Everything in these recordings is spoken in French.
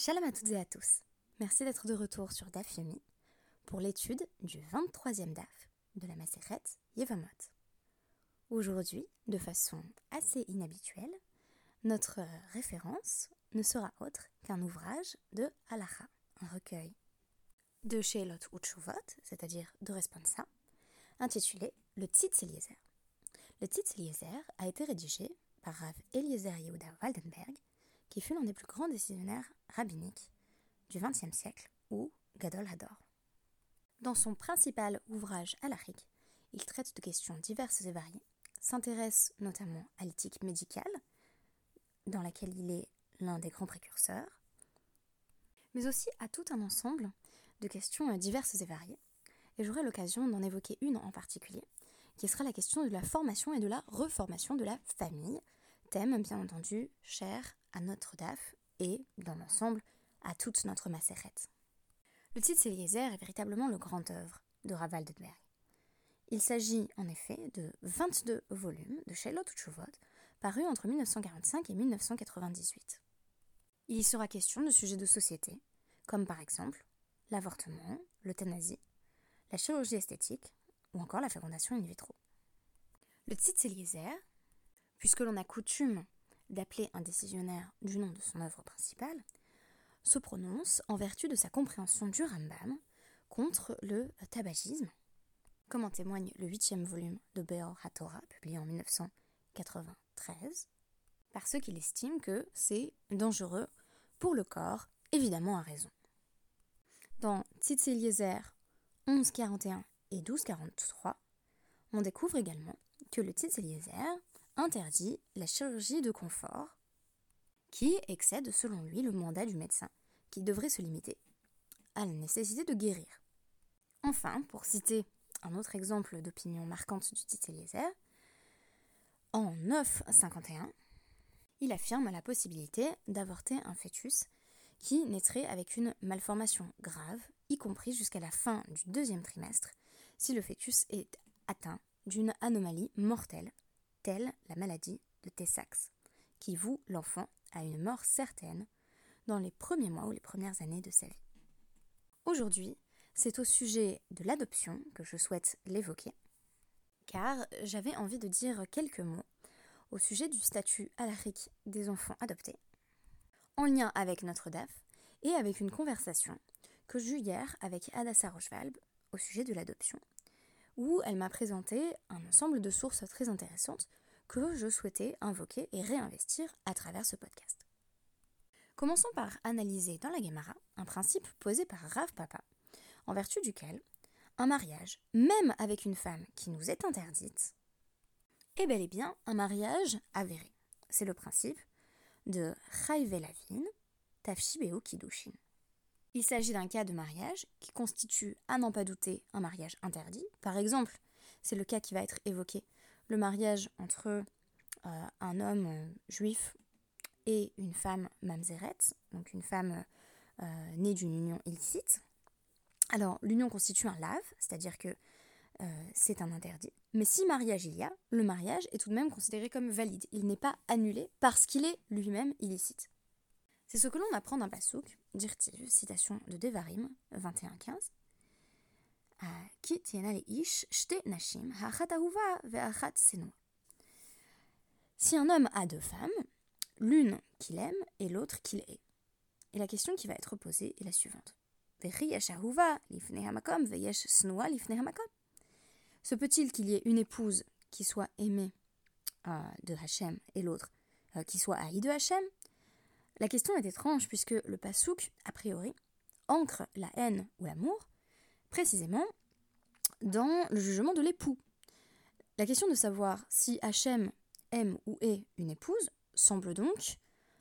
Shalom à toutes et à tous. Merci d'être de retour sur DAF Yomi pour l'étude du 23e DAF de la Maseret Yevamot. Aujourd'hui, de façon assez inhabituelle, notre référence ne sera autre qu'un ouvrage de Halacha, un recueil de Sheilot Utshuvot, c'est-à-dire de Responsa, intitulé Le Tzitz Eliezer. Le Tzitz Eliezer a été rédigé par Rav Eliezer Yehuda Waldenberg qui fut l'un des plus grands décisionnaires rabbiniques du XXe siècle, ou Gadol Hador. Dans son principal ouvrage halachique, il traite de questions diverses et variées, s'intéresse notamment à l'éthique médicale, dans laquelle il est l'un des grands précurseurs, mais aussi à tout un ensemble de questions diverses et variées. Et j'aurai l'occasion d'en évoquer une en particulier, qui sera la question de la formation et de la reformation de la famille, thème bien entendu cher à notre DAF et, dans l'ensemble, à toute notre macérette. Le titre est véritablement le grand œuvre de Raval Berg. Il s'agit en effet de 22 volumes de Charlotte Chuvot parus entre 1945 et 1998. Il y sera question de sujets de société, comme par exemple l'avortement, l'euthanasie, la chirurgie esthétique ou encore la fécondation in vitro. Le Eliezer, puisque l'on a coutume d'appeler un décisionnaire du nom de son œuvre principale, se prononce en vertu de sa compréhension du Rambam contre le tabagisme, comme en témoigne le huitième volume de Beor HaTorah, publié en 1993, parce qu'il estime que c'est dangereux pour le corps, évidemment à raison. Dans Tzitz Eliezer 1141 et 1243, on découvre également que le Tzitz Eliezer interdit la chirurgie de confort, qui excède selon lui le mandat du médecin, qui devrait se limiter à la nécessité de guérir. Enfin, pour citer un autre exemple d'opinion marquante du titre Eliezer, en 951, il affirme la possibilité d'avorter un fœtus qui naîtrait avec une malformation grave, y compris jusqu'à la fin du deuxième trimestre, si le fœtus est atteint d'une anomalie mortelle telle la maladie de Tay-Sachs, qui voue l'enfant à une mort certaine dans les premiers mois ou les premières années de sa vie. Aujourd'hui, c'est au sujet de l'adoption que je souhaite l'évoquer, car j'avais envie de dire quelques mots au sujet du statut alarique des enfants adoptés, en lien avec notre DAF et avec une conversation que j'eus hier avec Adassa Rochevalb au sujet de l'adoption, où elle m'a présenté un ensemble de sources très intéressantes que je souhaitais invoquer et réinvestir à travers ce podcast. Commençons par analyser dans la Gemara un principe posé par Rav Papa, en vertu duquel un mariage, même avec une femme qui nous est interdite, est bel et bien un mariage avéré. C'est le principe de Chayvelavin Tafshibeo Kidushin. Il s'agit d'un cas de mariage qui constitue, à n'en pas douter, un mariage interdit. Par exemple, c'est le cas qui va être évoqué, le mariage entre euh, un homme euh, juif et une femme mamzeret, donc une femme euh, née d'une union illicite. Alors, l'union constitue un lave, c'est-à-dire que c'est un interdit. Mais si mariage il y a, le mariage est tout de même considéré comme valide. Il n'est pas annulé parce qu'il est lui-même illicite. C'est ce que l'on apprend d'un pasouk, dirtiv, citation de Devarim 21.15. Ki ish shte nashim ve'achat Si un homme a deux femmes, l'une qu'il aime et l'autre qu'il hait. Et la question qui va être posée est la suivante. Se peut-il qu'il y ait une épouse qui soit aimée euh, de Hachem et l'autre euh, qui soit haïe de Hachem? La question est étrange puisque le pasouk, a priori, ancre la haine ou l'amour précisément dans le jugement de l'époux. La question de savoir si Hachem aime ou est une épouse semble donc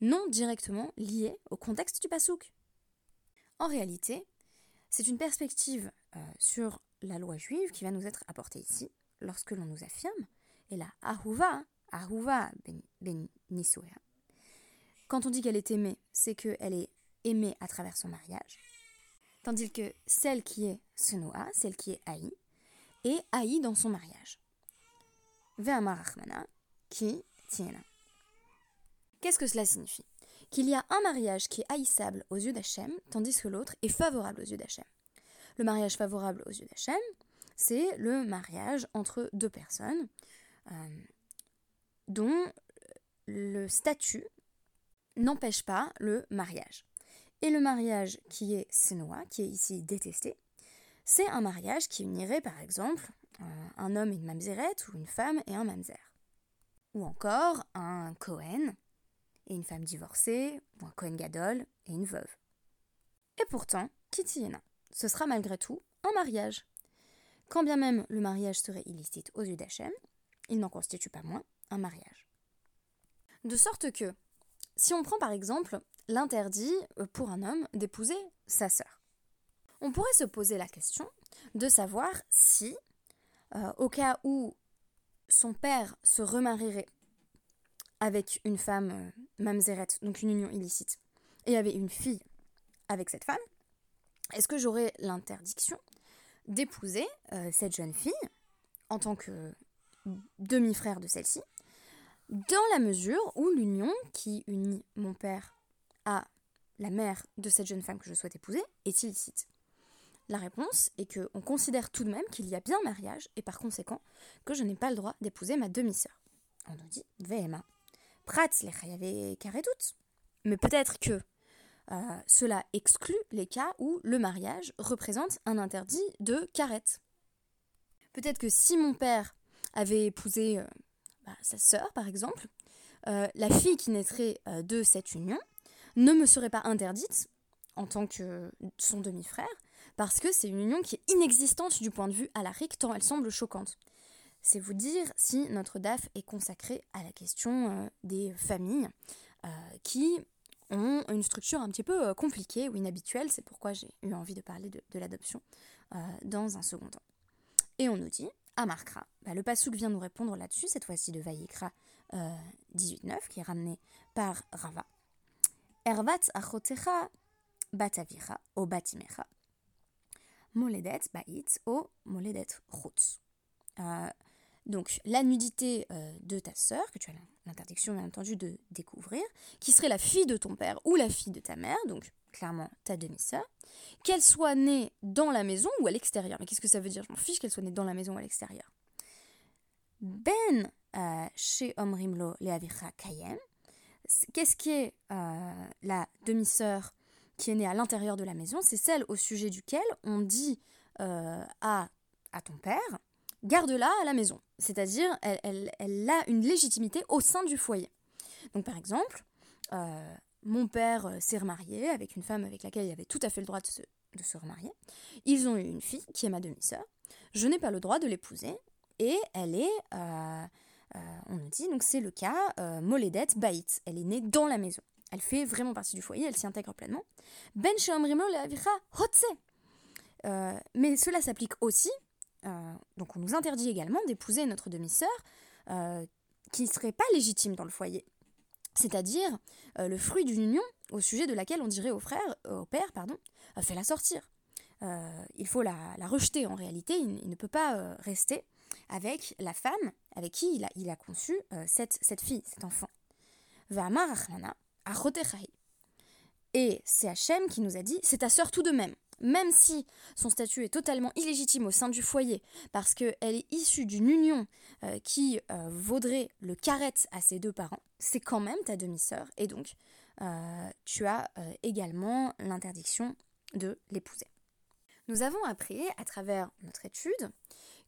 non directement liée au contexte du pasouk. En réalité, c'est une perspective euh, sur la loi juive qui va nous être apportée ici, lorsque l'on nous affirme, et la Ahuva, Ahuva ben, ben quand on dit qu'elle est aimée, c'est qu'elle est aimée à travers son mariage. Tandis que celle qui est Senoa, celle qui est haïe, est haïe dans son mariage. Ve'amarachmana, qui tiena. Qu'est-ce que cela signifie? Qu'il y a un mariage qui est haïssable aux yeux d'Hachem, tandis que l'autre est favorable aux yeux d'Hachem. Le mariage favorable aux yeux d'Hachem, c'est le mariage entre deux personnes euh, dont le statut n'empêche pas le mariage. Et le mariage qui est sénois, qui est ici détesté, c'est un mariage qui unirait par exemple un homme et une mamzeret ou une femme et un mamzer. Ou encore un Cohen et une femme divorcée, ou un Cohen Gadol et une veuve. Et pourtant, Kitiyena, ce sera malgré tout un mariage. Quand bien même le mariage serait illicite aux yeux d'Hachem, il n'en constitue pas moins un mariage. De sorte que, si on prend par exemple l'interdit pour un homme d'épouser sa sœur, on pourrait se poser la question de savoir si, euh, au cas où son père se remarierait avec une femme euh, mamzeret, donc une union illicite, et avait une fille avec cette femme, est-ce que j'aurais l'interdiction d'épouser euh, cette jeune fille en tant que demi-frère de celle-ci, dans la mesure où l'union qui unit mon père à la mère de cette jeune femme que je souhaite épouser est illicite La réponse est que on considère tout de même qu'il y a bien mariage et par conséquent que je n'ai pas le droit d'épouser ma demi-sœur. On nous dit VMA. Prats les doute. Mais peut-être que euh, cela exclut les cas où le mariage représente un interdit de carette. Peut-être que si mon père avait épousé euh, sa sœur, par exemple, euh, la fille qui naîtrait de cette union ne me serait pas interdite en tant que son demi-frère, parce que c'est une union qui est inexistante du point de vue alarique, tant elle semble choquante. C'est vous dire si notre DAF est consacré à la question des familles qui ont une structure un petit peu euh, compliquée ou inhabituelle. C'est pourquoi j'ai eu envie de parler de, l'adoption euh, dans un second temps. Et on nous dit, à bah, le Passouk vient nous répondre là-dessus, cette fois-ci de Vayikra 18.9, euh, qui est ramené par Rava. Ervat achotecha batavira o batimecha. Moledet bait o moledet chutz. Donc la nudité euh, de ta sœur, que tu as l'interdiction bien entendu de découvrir, qui serait la fille de ton père ou la fille de ta mère, donc clairement ta demi-sœur, qu'elle soit née dans la maison ou à l'extérieur. Mais qu'est-ce que ça veut dire? Je m'en fiche qu'elle soit née dans la maison ou à l'extérieur. Ben euh, chez Omrimlo Leavicha Kayem, qu'est-ce qui est euh, la demi-sœur qui est née à l'intérieur de la maison? C'est celle au sujet duquel on dit à, à ton père garde-la à la maison. C'est-à-dire, elle, a une légitimité au sein du foyer. Donc, par exemple, euh, mon père euh, s'est remarié avec une femme avec laquelle il avait tout à fait le droit de se, remarier. Ils ont eu une fille qui est ma demi-sœur. Je n'ai pas le droit de l'épouser. Et elle est, euh, on nous dit, donc c'est le cas, Moledet Baït. Elle est née dans la maison. Elle fait vraiment partie du foyer, elle s'y intègre pleinement. Ben Hotse. Mais cela s'applique aussi euh, donc on nous interdit également d'épouser notre demi-sœur euh, qui ne serait pas légitime dans le foyer. C'est-à-dire euh, le fruit d'une union au sujet de laquelle on dirait au frère, au père, pardon, fais-la sortir. il faut la, rejeter en réalité, il, ne peut pas rester avec la femme avec qui il a, conçu cette, cette fille, cet enfant. Et c'est Hachem qui nous a dit, c'est ta sœur tout de même même si son statut est totalement illégitime au sein du foyer, parce qu'elle est issue d'une union euh, qui euh, vaudrait le carret à ses deux parents, c'est quand même ta demi-sœur, et donc euh, tu as également l'interdiction de l'épouser. Nous avons appris à travers notre étude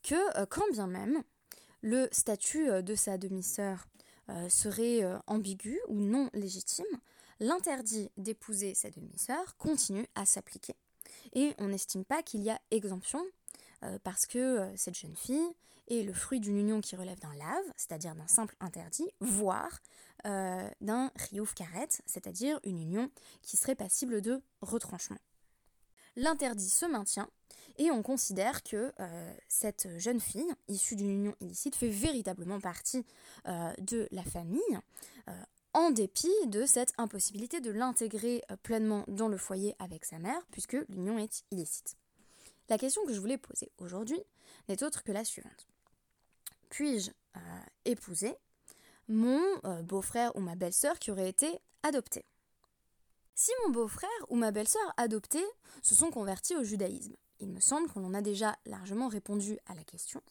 que quand bien même le statut de sa demi-sœur serait ambigu ou non légitime, l'interdit d'épouser sa demi-sœur continue à s'appliquer et on n'estime pas qu'il y a exemption euh, parce que euh, cette jeune fille est le fruit d'une union qui relève d'un lave, c'est-à-dire d'un simple interdit, voire euh, d'un riouf karet, c'est-à-dire une union qui serait passible de retranchement. L'interdit se maintient et on considère que cette jeune fille, issue d'une union illicite, fait véritablement partie de la famille en dépit de cette impossibilité de l'intégrer euh, pleinement dans le foyer avec sa mère, puisque l'union est illicite. La question que je voulais poser aujourd'hui n'est autre que la suivante. Puis-je euh, épouser mon euh, beau-frère ou ma belle-sœur qui aurait été adopté? Si mon beau-frère ou ma belle-sœur adoptés se sont convertis au judaïsme, il me semble qu'on en a déjà largement répondu à la question,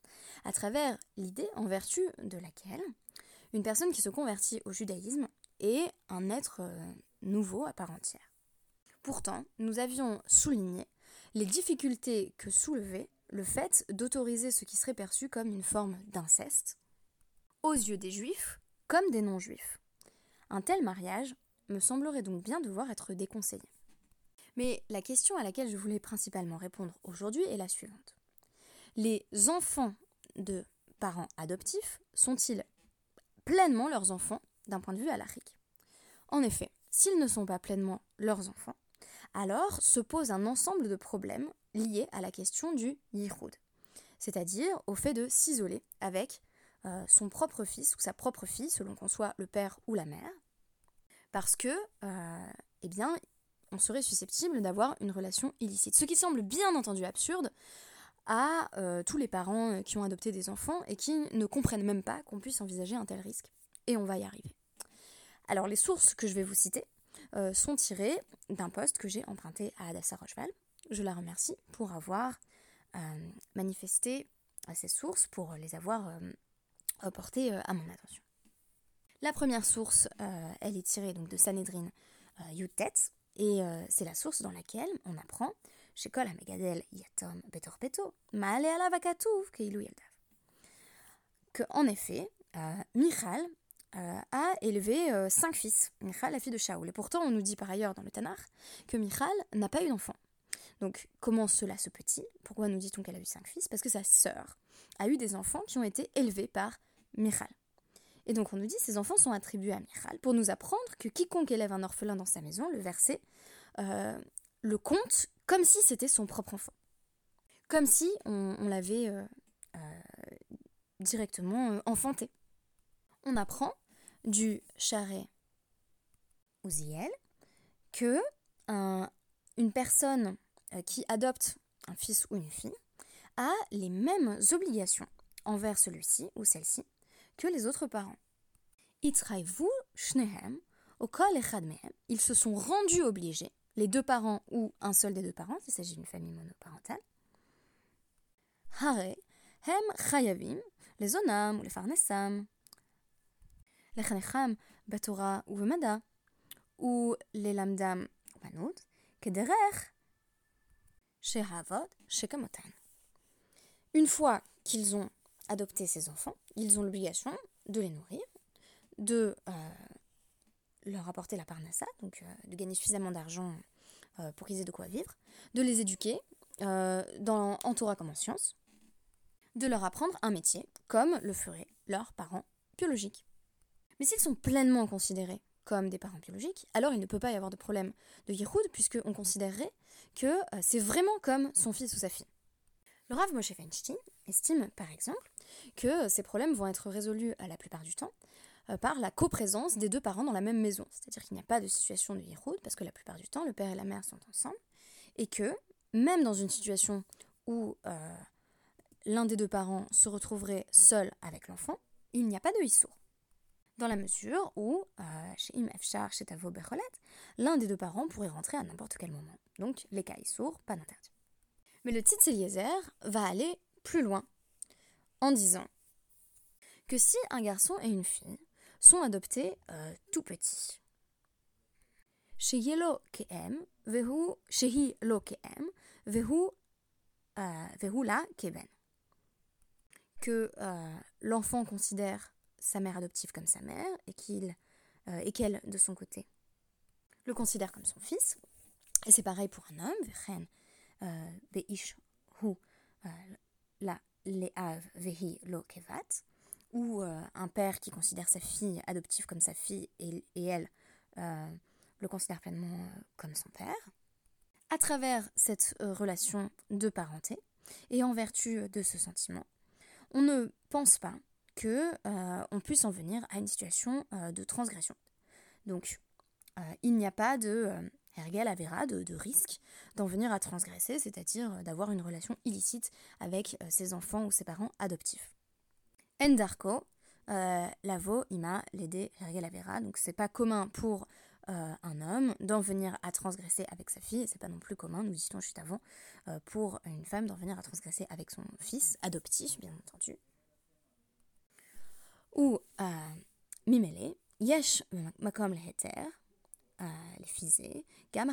à travers l'idée en vertu de laquelle une personne qui se convertit au judaïsme est un être euh, nouveau à part entière. Pourtant, nous avions souligné les difficultés que soulevait le fait d'autoriser ce qui serait perçu comme une forme d'inceste aux yeux des juifs comme des non-juifs. Un tel mariage me semblerait donc bien devoir être déconseillé. Mais la question à laquelle je voulais principalement répondre aujourd'hui est la suivante. Les enfants de parents adoptifs sont-ils pleinement leurs enfants d'un point de vue alarique En effet, s'ils ne sont pas pleinement leurs enfants, alors se pose un ensemble de problèmes liés à la question du yichud, c'est-à-dire au fait de s'isoler avec euh, son propre fils ou sa propre fille, selon qu'on soit le père ou la mère, parce que, euh, eh bien, on serait susceptible d'avoir une relation illicite. Ce qui semble bien entendu absurde à euh, tous les parents qui ont adopté des enfants et qui ne comprennent même pas qu'on puisse envisager un tel risque. Et on va y arriver. Alors les sources que je vais vous citer euh, sont tirées d'un poste que j'ai emprunté à Adassa Rocheval. Je la remercie pour avoir euh, manifesté ces sources, pour les avoir portées à mon attention. La première source, elle est tirée donc de Sanhedrin Yutet, et euh, c'est la source dans laquelle on apprend chez Kol Megadel Yatom Betor Peto, Maale Alavakatouv Keilu Yeldav. Que, en effet, euh, Michal euh, a élevé cinq fils. Michal, la fille de Shaoul. Et pourtant, on nous dit par ailleurs dans le Tanakh que Michal n'a pas eu d'enfant. Donc, comment cela se peut-il? Pourquoi nous dit-on qu'elle a eu cinq fils? Parce que sa sœur a eu des enfants qui ont été élevés par Michal. Et donc on nous dit ces enfants sont attribués à Michal pour nous apprendre que quiconque élève un orphelin dans sa maison, le verset, euh, le compte comme si c'était son propre enfant. Comme si on, l'avait euh, euh, directement enfanté. On apprend du charret Ouziel que une personne qui adopte un fils ou une fille a les mêmes obligations envers celui-ci ou celle-ci que les autres parents. Ils se sont rendus obligés, les deux parents ou un seul des deux parents, s'il s'agit d'une famille monoparentale. Hare, hem chayavim, les onam ou les farnesam, les chanecham, batora ou vemada, ou les lamdam banout, kederech, shehavod, shekamotan. Une fois qu'ils ont adopter ces enfants, ils ont l'obligation de les nourrir, de euh, leur apporter la parnassa, donc euh, de gagner suffisamment d'argent euh, pour qu'ils aient de quoi vivre, de les éduquer dans, en Torah comme en sciences, de leur apprendre un métier, comme le feraient leurs parents biologiques. Mais s'ils sont pleinement considérés comme des parents biologiques, alors il ne peut pas y avoir de problème de Yehoud, puisqu'on considérerait que c'est vraiment comme son fils ou sa fille. Le Rav Moshe Feinstein estime, par exemple, que ces problèmes vont être résolus à la plupart du temps euh, par la coprésence des deux parents dans la même maison. C'est-à-dire qu'il n'y a pas de situation de hiroud, parce que la plupart du temps, le père et la mère sont ensemble, et que même dans une situation où euh, l'un des deux parents se retrouverait seul avec l'enfant, il n'y a pas de hissour. Dans la mesure où, euh, chez Imefchar, chez Tavo Becholet, l'un des deux parents pourrait rentrer à n'importe quel moment. Donc, les cas issour, pas d'interdit. Mais le Tzitz Eliezer va aller plus loin en disant que si un garçon et une fille sont adoptés euh, tout petits, chez Yelo Keem, Vehu, Shehi Lo Keem, Vehu, euh, Vehu La Keben, que euh, l'enfant considère sa mère adoptive comme sa mère et qu'il et qu'elle, de son côté, le considère comme son fils. Et c'est pareil pour un homme, Vechen, Veish Hu, la Leav Vehi Lo Kevat, ou euh, un père qui considère sa fille adoptive comme sa fille et, elle euh, le considère pleinement euh, comme son père. À travers cette relation de parenté et en vertu de ce sentiment, on ne pense pas que on puisse en venir à une situation de transgression. Donc, il n'y a pas de Avera de, risque d'en venir à transgresser, c'est-à-dire d'avoir une relation illicite avec ses enfants ou ses parents adoptifs. Endarko, euh, lavo, ima, Hergel Avera, donc c'est pas commun pour euh, un homme d'en venir à transgresser avec sa fille, c'est pas non plus commun, nous dit-on juste avant, euh, pour une femme d'en venir à transgresser avec son fils, adoptif bien entendu. Ou Mimele, Yesh Makom Leheter, les fisés, Gam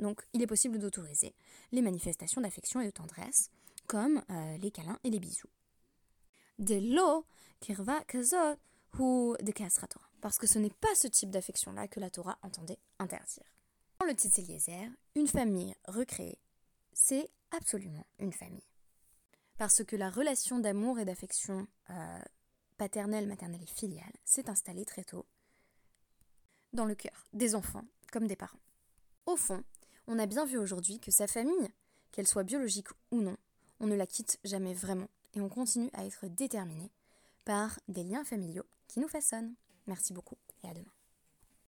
Donc il est possible d'autoriser les manifestations d'affection et de tendresse, comme les câlins et les bisous. De l'eau, kirva kazot, ou de Torah parce que ce n'est pas ce type d'affection-là que la Torah entendait interdire. Dans le Tzitz Eliezer, une famille recréée, c'est absolument une famille. Parce que la relation d'amour et d'affection euh, paternelle, maternelle et filiale s'est installée très tôt dans le cœur des enfants comme des parents. Au fond, on a bien vu aujourd'hui que sa famille, qu'elle soit biologique ou non, on ne la quitte jamais vraiment et on continue à être déterminé par des liens familiaux qui nous façonnent. Merci beaucoup et à demain.